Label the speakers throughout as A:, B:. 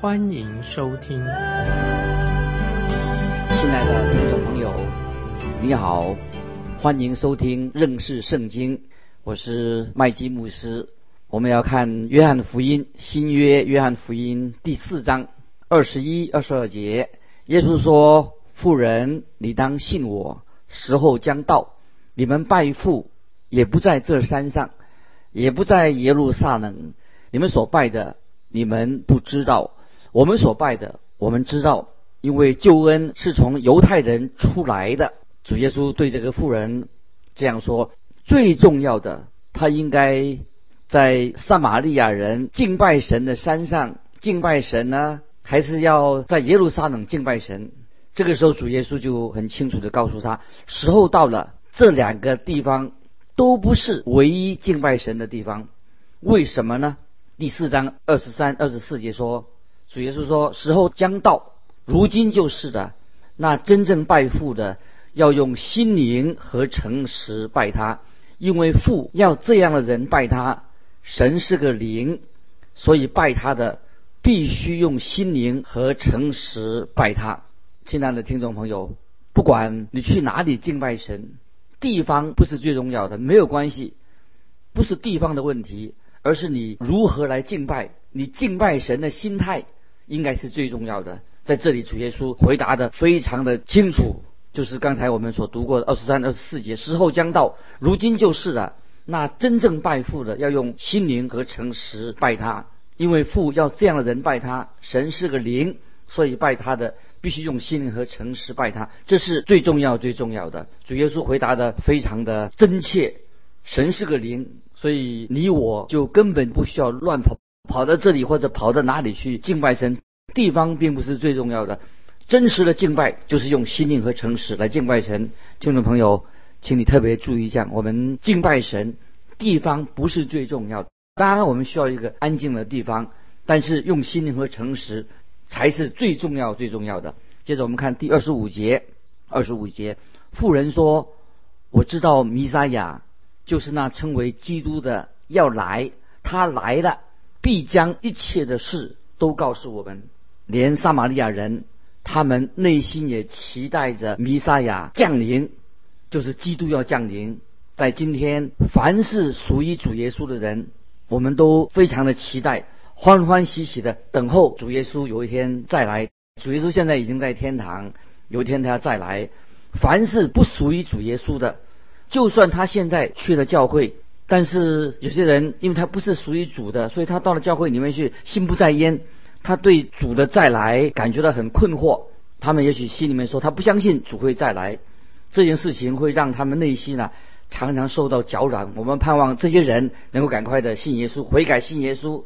A: 欢迎收听。亲
B: 爱的听众朋友，你好，欢迎收听认识圣经，我是麦基牧师。我们要看约翰福音新约约翰福音第四章二十一、二十二节，耶稣说：“妇人，你当信我，时候将到，你们拜父也不在这山上，也不在耶路撒冷。你们所拜的，你们不知道；我们所拜的，我们知道，因为救恩是从犹太人出来的。”主耶稣对这个妇人这样说：“最重要的，他应该。”在撒玛利亚人敬拜神的山上敬拜神呢，还是要在耶路撒冷敬拜神？这个时候，主耶稣就很清楚的告诉他：时候到了，这两个地方都不是唯一敬拜神的地方。为什么呢？第四章二十三、二十四节说，主耶稣说：时候将到，如今就是的。那真正拜父的，要用心灵和诚实拜他，因为父要这样的人拜他。神是个灵，所以拜他的必须用心灵和诚实拜他。亲爱的听众朋友，不管你去哪里敬拜神，地方不是最重要的，没有关系，不是地方的问题，而是你如何来敬拜，你敬拜神的心态应该是最重要的。在这里，主耶稣回答的非常的清楚，就是刚才我们所读过的二十三、二十四节：时候将到，如今就是了。那真正拜父的要用心灵和诚实拜他，因为父要这样的人拜他。神是个灵，所以拜他的必须用心灵和诚实拜他，这是最重要最重要的。主耶稣回答的非常的真切。神是个灵，所以你我就根本不需要乱跑，跑到这里或者跑到哪里去敬拜神。地方并不是最重要的，真实的敬拜就是用心灵和诚实来敬拜神。听众朋友。请你特别注意一下，我们敬拜神地方不是最重要的。当然，我们需要一个安静的地方，但是用心灵和诚实才是最重要、最重要的。接着我们看第二十五节，二十五节，妇人说：“我知道弥撒亚就是那称为基督的要来，他来了，必将一切的事都告诉我们。连撒玛利亚人，他们内心也期待着弥撒亚降临。”就是基督要降临，在今天，凡是属于主耶稣的人，我们都非常的期待，欢欢喜喜的等候主耶稣有一天再来。主耶稣现在已经在天堂，有一天他要再来。凡是不属于主耶稣的，就算他现在去了教会，但是有些人因为他不是属于主的，所以他到了教会里面去，心不在焉，他对主的再来感觉到很困惑。他们也许心里面说，他不相信主会再来。这件事情会让他们内心呢常常受到搅扰。我们盼望这些人能够赶快的信耶稣，悔改信耶稣。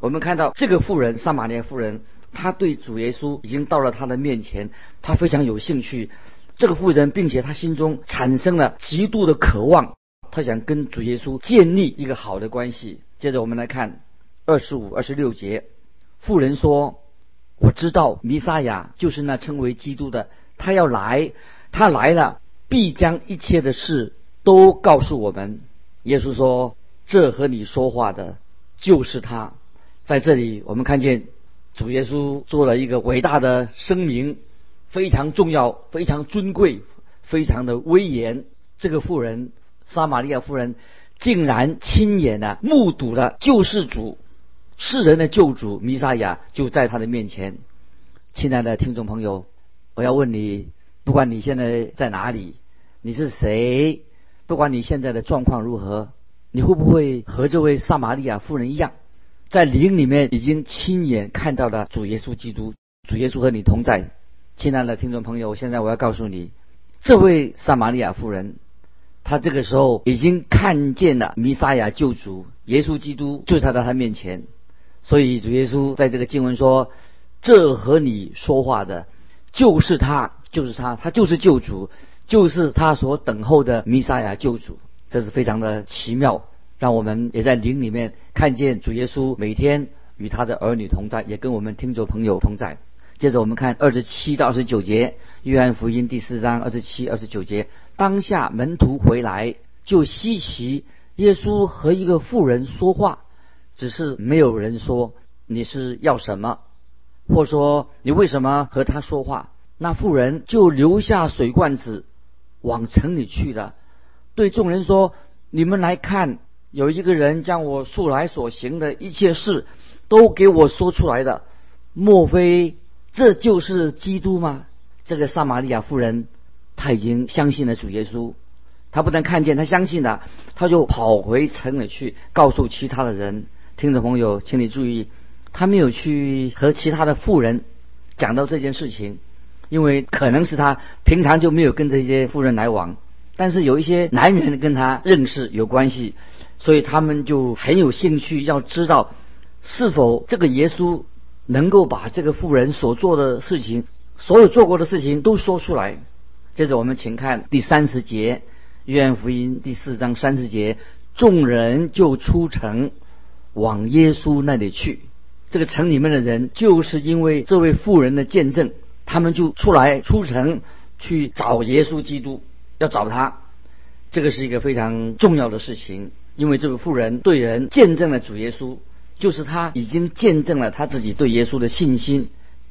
B: 我们看到这个妇人，撒玛利亚妇人，她对主耶稣已经到了他的面前，她非常有兴趣。这个妇人，并且她心中产生了极度的渴望，她想跟主耶稣建立一个好的关系。接着我们来看二十五、二十六节，妇人说：“我知道弥撒亚就是那称为基督的，他要来。”他来了，必将一切的事都告诉我们。耶稣说：“这和你说话的，就是他。”在这里，我们看见主耶稣做了一个伟大的声明，非常重要、非常尊贵、非常的威严。这个妇人，撒玛利亚妇人，竟然亲眼的目睹了救世主、世人的救主弥撒亚就在他的面前。亲爱的听众朋友，我要问你。不管你现在在哪里，你是谁？不管你现在的状况如何，你会不会和这位撒玛利亚妇人一样，在灵里面已经亲眼看到了主耶稣基督？主耶稣和你同在，亲爱的听众朋友，现在我要告诉你，这位撒玛利亚妇人，她这个时候已经看见了弥撒亚救主耶稣基督就在他面前，所以主耶稣在这个经文说：“这和你说话的，就是他，就是他，他就是救主，就是他所等候的弥撒亚救主。这是非常的奇妙，让我们也在灵里面看见主耶稣每天与他的儿女同在，也跟我们听众朋友同在。接着我们看二十七到二十九节，约翰福音第四章二十七、二十九节。当下门徒回来，就稀奇耶稣和一个妇人说话，只是没有人说你是要什么，或说你为什么和他说话。那妇人就留下水罐子，往城里去了。对众人说：“你们来看，有一个人将我素来所行的一切事，都给我说出来的。莫非这就是基督吗？”这个撒玛利亚妇人，她已经相信了主耶稣。她不但看见，她相信了，她就跑回城里去告诉其他的人。听众朋友，请你注意，他没有去和其他的富人讲到这件事情，因为可能是他平常就没有跟这些富人来往。但是有一些男人跟他认识有关系，所以他们就很有兴趣要知道，是否这个耶稣能够把这个富人所做的事情，所有做过的事情都说出来。接着我们请看第三十节，约翰福音第四章三十节，众人就出城往耶稣那里去。这个城里面的人就是因为这位妇人的见证，他们就出来出城去找耶稣基督。要找他，这个是一个非常重要的事情，因为这位妇人对人见证了主耶稣，就是他已经见证了他自己对耶稣的信心。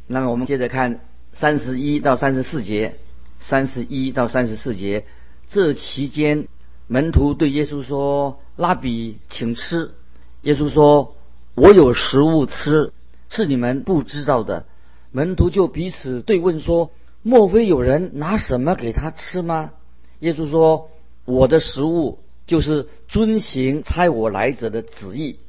B: 那么我们接着看三十一到三十四节，三十一到三十四节，这期间门徒对耶稣说：“拉比，请吃。”耶稣说：“我有食物吃，是你们不知道的。”门徒就彼此对问说：“莫非有人拿什么给他吃吗？”耶稣说：“我的食物就是遵行差我来者的旨意，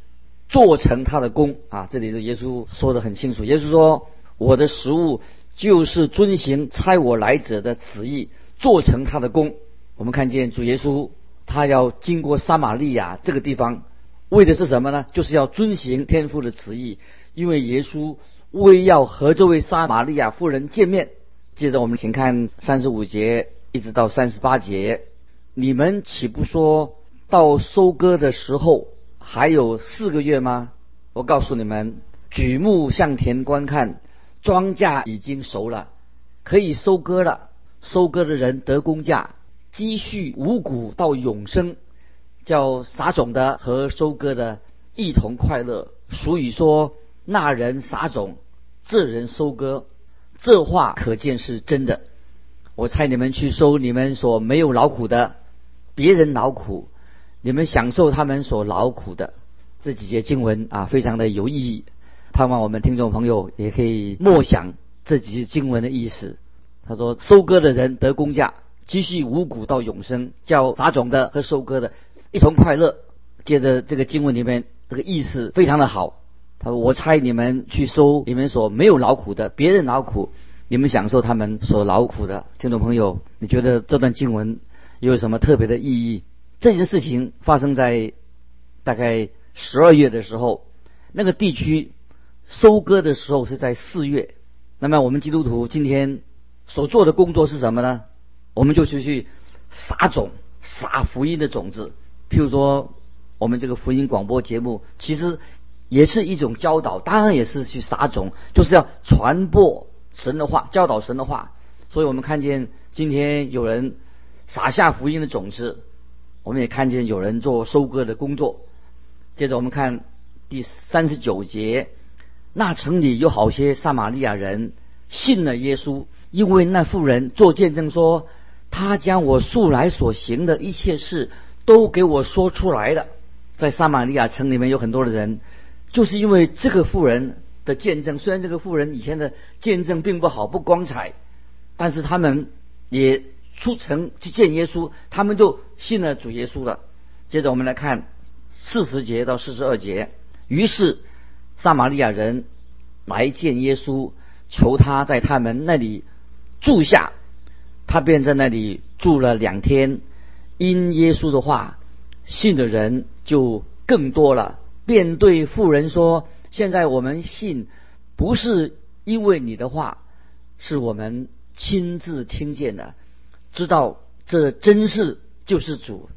B: 做成他的功。”啊，这里是耶稣说的很清楚。耶稣说：“我的食物就是遵行差我来者的旨意，做成他的功。”我们看见主耶稣他要经过撒玛利亚这个地方，为的是什么呢？就是要遵行天父的旨意。因为耶稣为要和这位撒玛利亚妇人见面。接着我们请看三十五节。一直到三十八节，你们岂不说到收割的时候还有四个月吗？我告诉你们，举目向田观看，庄稼已经熟了，可以收割了。收割的人得工价，积蓄五谷到永生，叫撒种的和收割的一同快乐。俗语说：“那人撒种，这人收割。”这话可见是真的。我猜你们去收你们所没有劳苦的，别人劳苦，你们享受他们所劳苦的这几节经文啊，非常的有意义。盼望我们听众朋友也可以默想这几节经文的意思。他说：“收割的人得工价，积蓄五谷到永生，叫撒种的和收割的一同快乐。”接着这个经文里面这个意思非常的好。他说：“我猜你们去收你们所没有劳苦的，别人劳苦。”你们享受他们所劳苦的听众朋友，你觉得这段经文有什么特别的意义？这件事情发生在大概十二月的时候，那个地区收割的时候是在四月。那么我们基督徒今天所做的工作是什么呢？我们就去去撒种，撒福音的种子。譬如说，我们这个福音广播节目，其实也是一种教导，当然也是去撒种，就是要传播。神的话，教导神的话，所以我们看见今天有人撒下福音的种子，我们也看见有人做收割的工作。接着我们看第三十九节，那城里有好些撒玛利亚人信了耶稣，因为那妇人做见证说，他将我素来所行的一切事都给我说出来的。在撒玛利亚城里面有很多的人，就是因为这个妇人。的见证，虽然这个妇人以前的见证并不好、不光彩，但是他们也出城去见耶稣，他们就信了主耶稣了。接着我们来看四十节到四十二节，于是撒玛利亚人来见耶稣，求他在他们那里住下，他便在那里住了两天。因耶稣的话，信的人就更多了，便对妇人说。现在我们信，不是因为你的话是我们亲自听见的，知道这真是救世主。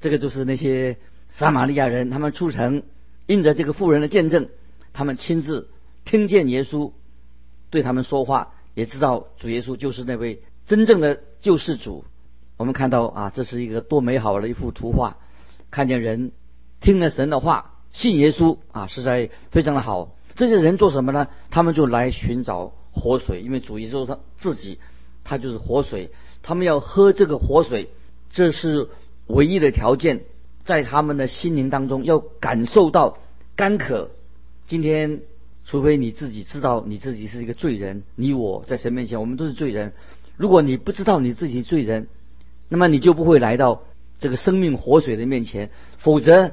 B: 这个就是那些撒玛利亚人，他们出城，印着这个妇人的见证，他们亲自听见耶稣对他们说话，也知道主耶稣就是那位真正的救世主。我们看到啊，这是一个多美好的一幅图画，看见人听了神的话，信耶稣啊，实在非常的好。这些人做什么呢？他们就来寻找活水，因为主耶稣他自己他就是活水，他们要喝这个活水，这是唯一的条件，在他们的心灵当中要感受到干渴。今天，除非你自己知道你自己是一个罪人，你我在神面前我们都是罪人。如果你不知道你自己罪人，那么你就不会来到这个生命活水的面前，否则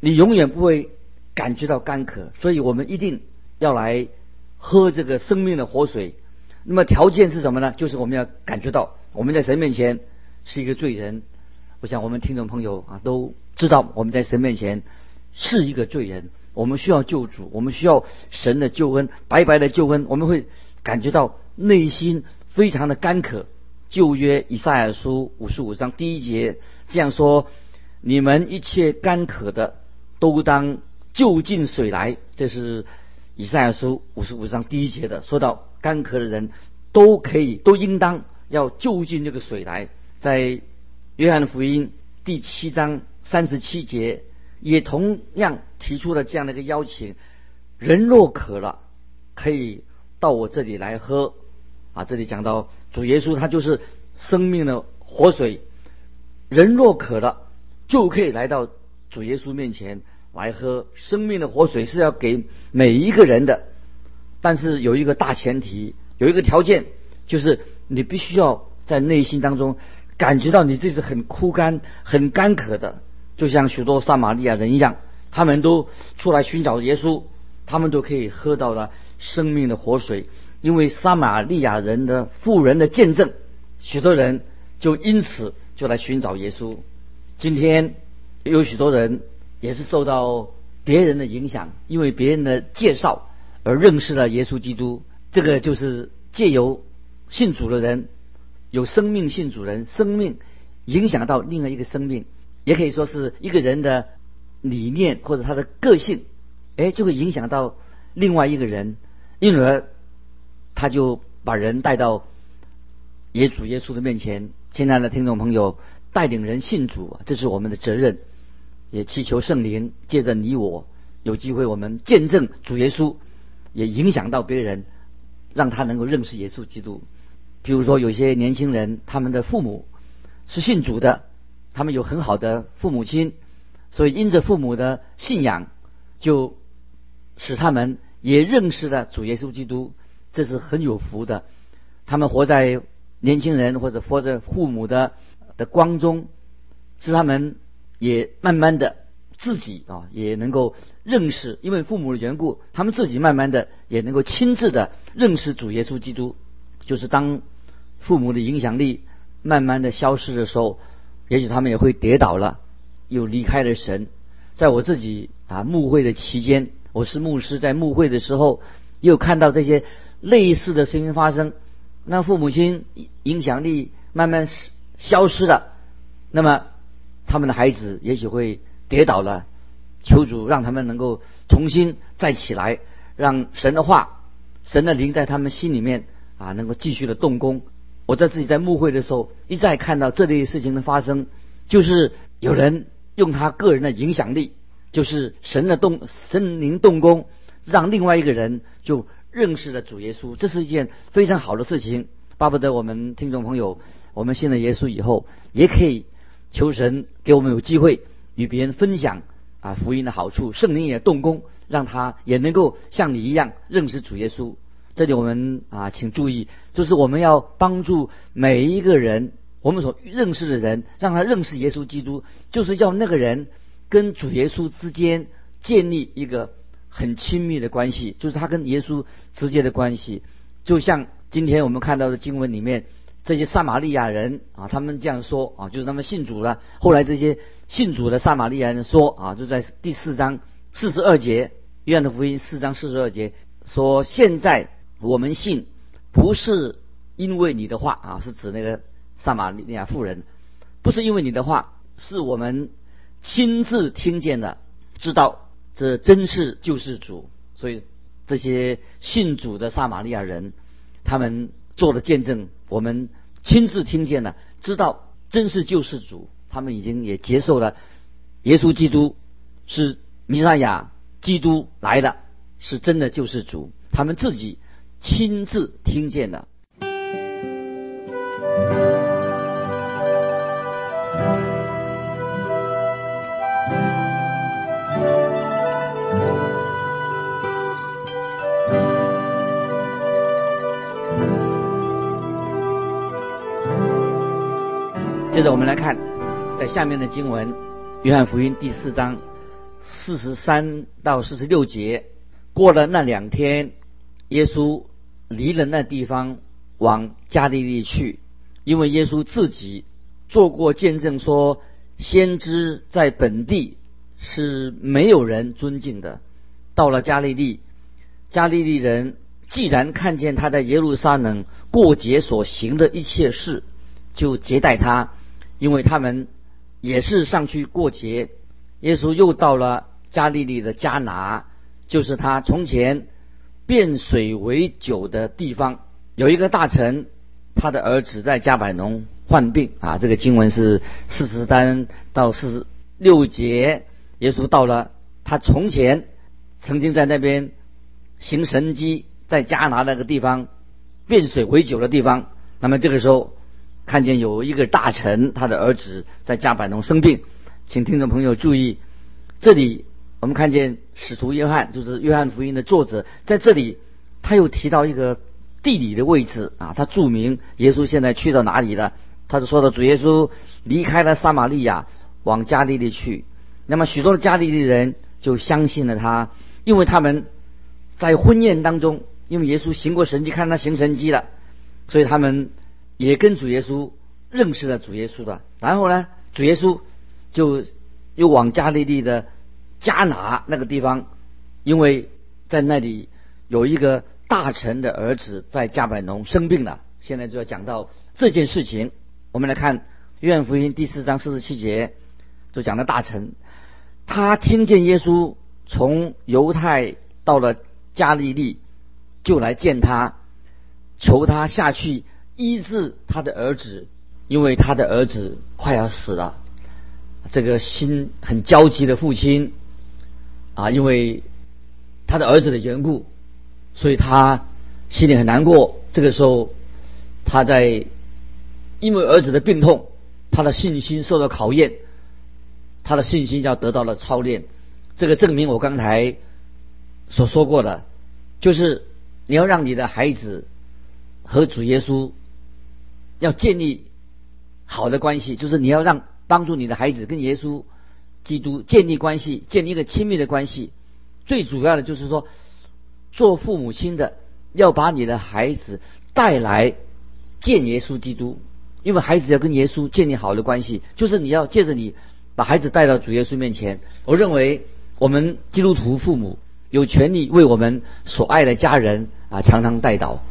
B: 你永远不会感觉到干渴。所以我们一定要来喝这个生命的活水。那么条件是什么呢？就是我们要感觉到我们在神面前是一个罪人。我想我们听众朋友啊都知道我们在神面前是一个罪人，我们需要救主，我们需要神的救恩，白白的救恩，我们会感觉到内心非常的干渴。旧约以赛亚书五十五章第一节这样说：“你们一切干渴的，都当就近水来。”这是以赛亚书五十五章第一节的，说到干渴的人都可以，都应当要就近这个水来。在约翰福音第七章三十七节，也同样提出了这样的一个邀请：人若渴了，可以到我这里来喝。啊，这里讲到主耶稣，他就是生命的活水。人若渴了，就可以来到主耶稣面前来喝生命的活水，是要给每一个人的。但是有一个大前提，有一个条件，就是你必须要在内心当中感觉到你自己很枯干、很干渴的，就像许多撒玛利亚人一样，他们都出来寻找耶稣，他们都可以喝到了生命的活水。因为撒玛利亚人的富人的见证，许多人就因此就来寻找耶稣。今天有许多人也是受到别人的影响，因为别人的介绍而认识了耶稣基督。这个就是借由信主的人，有生命信主人，生命影响到另外一个生命，也可以说是一个人的理念或者他的个性，哎，就会影响到另外一个人，因而。他就把人带到耶主耶稣的面前，亲爱的听众朋友，带领人信主，这是我们的责任。也祈求圣灵借着你我有机会，我们见证主耶稣，也影响到别人，让他能够认识耶稣基督。比如说，有些年轻人，他们的父母是信主的，他们有很好的父母亲，所以因着父母的信仰，就使他们也认识了主耶稣基督。这是很有福的，他们活在年轻人或者活在父母的的光中，使他们也慢慢的自己啊也能够认识，因为父母的缘故，他们自己慢慢的也能够亲自的认识主耶稣基督。就是当父母的影响力慢慢的消失的时候，也许他们也会跌倒了，又离开了神。在我自己啊牧会的期间，我是牧师，在牧会的时候，又看到这些。类似的事情发生，那父母亲影响力慢慢消失了，那么他们的孩子也许会跌倒了。求主让他们能够重新再起来，让神的话、神的灵在他们心里面啊，能够继续的动工。我在自己在牧会的时候，一再看到这类事情的发生，就是有人用他个人的影响力，就是神的动、神灵动工，让另外一个人就。认识了主耶稣，这是一件非常好的事情。巴不得我们听众朋友，我们信了耶稣以后，也可以求神给我们有机会与别人分享啊福音的好处，圣灵也动工，让他也能够像你一样认识主耶稣。这里我们啊，请注意，就是我们要帮助每一个人，我们所认识的人，让他认识耶稣基督，就是要那个人跟主耶稣之间建立一个。很亲密的关系，就是他跟耶稣直接的关系，就像今天我们看到的经文里面，这些撒玛利亚人啊，他们这样说啊，就是他们信主了。后来这些信主的撒玛利亚人说啊，就在第四章四十二节，约翰的福音四章四十二节说：现在我们信不是因为你的话啊，是指那个撒玛利亚妇人，不是因为你的话，是我们亲自听见的，知道这真是救世主。所以这些信主的撒玛利亚人，他们做了见证，我们亲自听见了，知道真是救世主。他们已经也接受了耶稣基督是弥赛亚，基督来的是真的救世主。他们自己亲自听见的。接着我们来看，在下面的经文，《约翰福音》第四章四十三到四十六节。过了那两天，耶稣离了那地方，往加利利去，因为耶稣自己做过见证，说先知在本地是没有人尊敬的。到了加利利，加利利人既然看见他在耶路撒冷过节所行的一切事，就接待他。因为他们也是上去过节，耶稣又到了加利利的加拿，就是他从前变水为酒的地方。有一个大臣，他的儿子在加百农患病啊。这个经文是四十三到四十六节。耶稣到了他从前曾经在那边行神迹，在加拿那个地方变水为酒的地方。那么这个时候。看见有一个大臣，他的儿子在加百农生病，请听众朋友注意，这里我们看见使徒约翰，就是约翰福音的作者，在这里他又提到一个地理的位置啊，他注明耶稣现在去到哪里了，他就说到主耶稣离开了撒玛利亚，往加利利去，那么许多的加利利人就相信了他，因为他们在婚宴当中，因为耶稣行过神迹，看他行神迹了，所以他们。也跟主耶稣认识了主耶稣的，然后呢，主耶稣就又往加利利的加拿那个地方，因为在那里有一个大臣的儿子在加百农生病了。现在就要讲到这件事情，我们来看约翰福音第四章四十七节，就讲到大臣，他听见耶稣从犹太到了加利利，就来见他，求他下去。医治他的儿子，因为他的儿子快要死了。这个心很焦急的父亲啊，因为他的儿子的缘故，所以他心里很难过。这个时候，他在因为儿子的病痛，他的信心受到考验，他的信心要得到了操练。这个证明我刚才所说过的，就是你要让你的孩子和主耶稣。要建立好的关系，就是你要让帮助你的孩子跟耶稣基督建立关系，建立一个亲密的关系。最主要的就是说，做父母亲的要把你的孩子带来见耶稣基督，因为孩子要跟耶稣建立好的关系，就是你要借着你把孩子带到主耶稣面前。我认为我们基督徒父母有权利为我们所爱的家人啊，常常带导。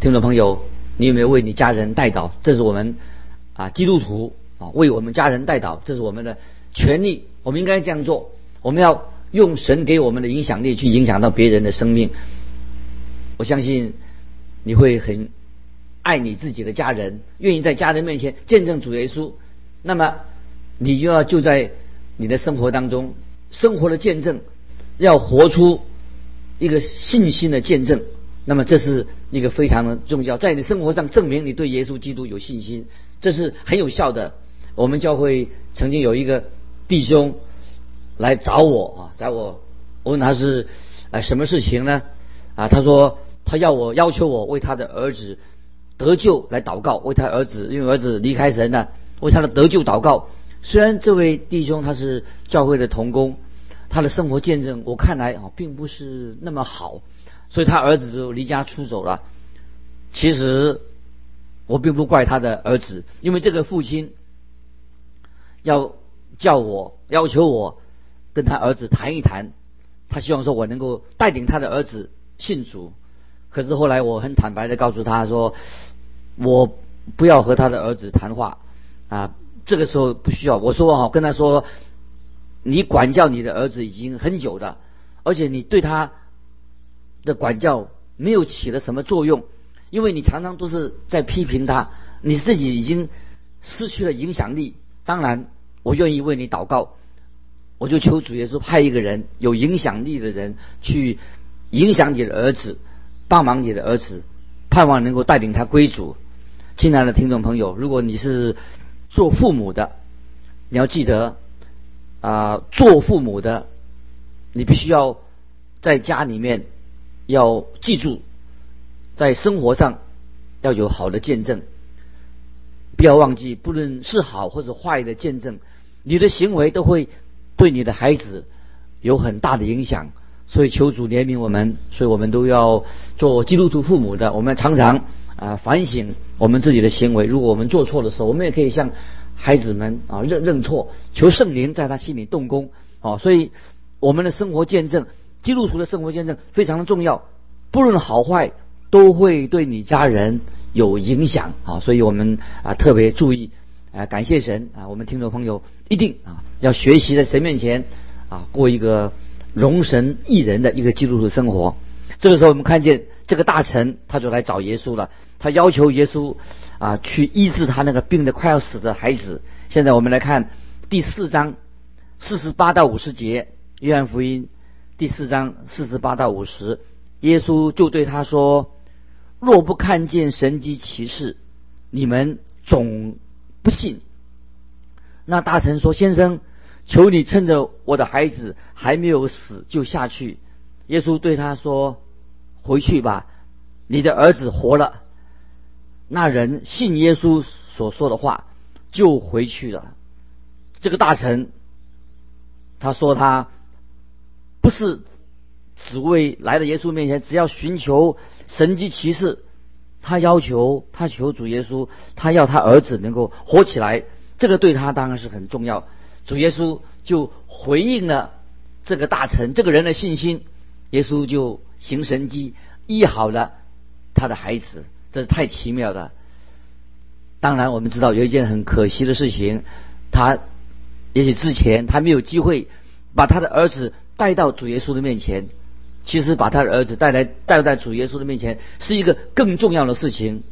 B: 听众朋友。你有没有为你家人代祷？这是我们啊基督徒啊为我们家人代祷，这是我们的权利，我们应该这样做。我们要用神给我们的影响力去影响到别人的生命。我相信你会很爱你自己的家人，愿意在家人面前见证主耶稣。那么你就要就在你的生活当中生活的见证，要活出一个信心的见证。那么这是一个非常的重要，在你生活上证明你对耶稣基督有信心，这是很有效的。我们教会曾经有一个弟兄来找我啊，找我，我问他是呃什么事情呢？啊，他说他要我要求我为他的儿子得救来祷告，为他儿子因为儿子离开神了，为他的得救祷告。虽然这位弟兄他是教会的童工，他的生活见证我看来啊并不是那么好。所以他儿子就离家出走了。其实我并不怪他的儿子，因为这个父亲要叫我要求我跟他儿子谈一谈，他希望说我能够带领他的儿子信主。可是后来我很坦白的告诉他说，我不要和他的儿子谈话啊。这个时候不需要，我说哈，跟他说，你管教你的儿子已经很久了，而且你对他的管教没有起了什么作用，因为你常常都是在批评他，你自己已经失去了影响力。当然，我愿意为你祷告，我就求主耶稣派一个人有影响力的人去影响你的儿子，帮忙你的儿子，盼望能够带领他归主。亲爱的听众朋友，如果你是。做父母的，你要记得啊，做父母的，你必须要在家里面要记住，在生活上要有好的见证，不要忘记，不论是好或者坏的见证，你的行为都会对你的孩子有很大的影响。所以求主怜悯我们，所以我们都要做基督徒父母的，我们常常。啊，反省我们自己的行为。如果我们做错的时候，我们也可以向孩子们啊认认错，求圣灵在他心里动工。哦，所以我们的生活见证，基督徒的生活见证非常的重要，不论好坏，都会对你家人有影响。啊，所以我们啊特别注意啊，感谢神啊，我们听众朋友一定啊要学习在神面前啊过一个容神益人的一个基督徒生活。这个时候，我们看见这个大臣，他就来找耶稣了。他要求耶稣啊，去医治他那个病的快要死的孩子。现在我们来看第四章四十八到五十节，约翰福音第四章四十八到五十，耶稣就对他说：“若不看见神迹奇事，你们总不信。”那大臣说：“先生，求你趁着我的孩子还没有死，就下去。”耶稣对他说。回去吧，你的儿子活了。那人信耶稣所说的话，就回去了。这个大臣，他说他不是只为来到耶稣面前，只要寻求神迹奇事。他要求他求主耶稣，他要他儿子能够活起来。这个对他当然是很重要。主耶稣就回应了这个大臣这个人的信心。耶稣就。行神迹医好了他的孩子，这是太奇妙了。当然，我们知道有一件很可惜的事情，他也许之前他没有机会把他的儿子带到主耶稣的面前。其实，把他的儿子带来带到主耶稣的面前是一个更重要的事情。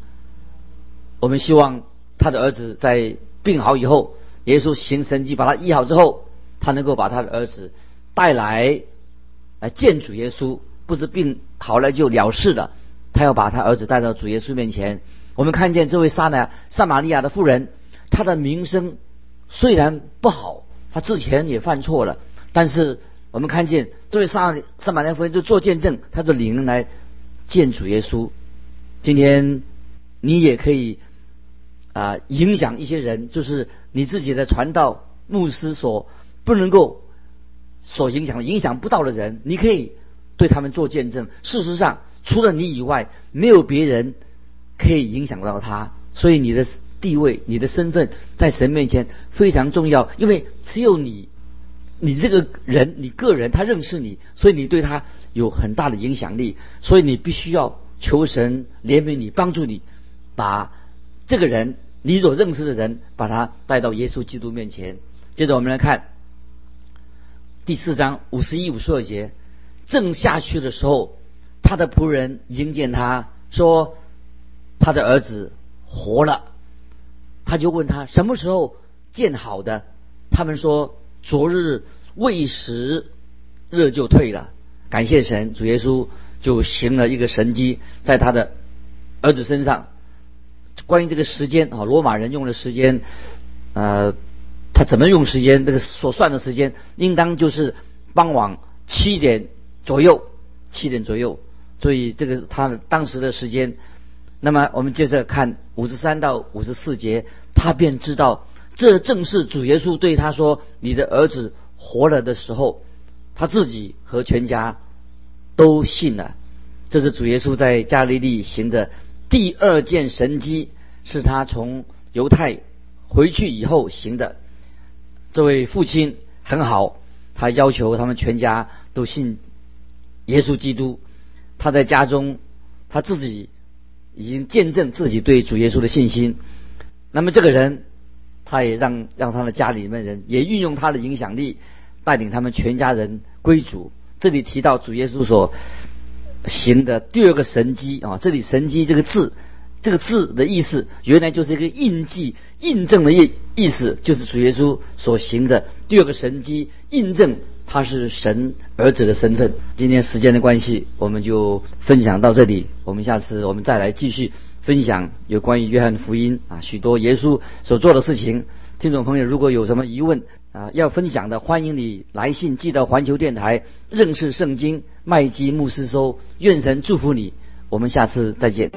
B: 我们希望他的儿子在病好以后，耶稣行神迹把他医好之后，他能够把他的儿子带来来见主耶稣。不是病好了就了事的，他要把他儿子带到主耶稣面前。我们看见这位撒那撒玛利亚的妇人，她的名声虽然不好，她之前也犯错了，但是我们看见这位撒撒玛利亚妇人就做见证，他就领人来见主耶稣。今天你也可以啊影响一些人，就是你自己的传道牧师所不能够所影响影响不到的人，你可以。对他们做见证。事实上，除了你以外，没有别人可以影响到他。所以你的地位、你的身份在神面前非常重要。因为只有你，你这个人，你个人，他认识你，所以你对他有很大的影响力。所以你必须要求神怜悯你，帮助你，把这个人你所认识的人，把他带到耶稣基督面前。接着我们来看第四章五十一、五十二节。正下去的时候，他的仆人迎见他说：“他的儿子活了。”他就问他什么时候见好的？他们说：“昨日未时，热就退了。”感谢神，主耶稣就行了一个神迹在他的儿子身上。关于这个时间啊，罗马人用的时间，呃，他怎么用时间？这个所算的时间，应当就是傍晚七点。左右七点左右，所以这个他的当时的时间。那么我们接着看五十三到五十四节，他便知道这正是主耶稣对他说：“你的儿子活了”的时候，他自己和全家都信了。这是主耶稣在加利利行的第二件神迹，是他从犹太回去以后行的。这位父亲很好，他要求他们全家都信。耶稣基督，他在家中他自己已经见证自己对主耶稣的信心。那么这个人，他也让让他的家里面人也运用他的影响力，带领他们全家人归主。这里提到主耶稣所行的第二个神迹啊，这里神迹这个字，这个字的意思原来就是一个印记、印证的意意思，就是主耶稣所行的第二个神迹，印证他是神儿子的身份。今天时间的关系，我们就分享到这里，我们下次我们再来继续分享有关于约翰福音啊许多耶稣所做的事情。听众朋友，如果有什么疑问啊要分享的，欢迎你来信寄到环球电台认识圣经麦基牧师收。愿神祝福你，我们下次再见。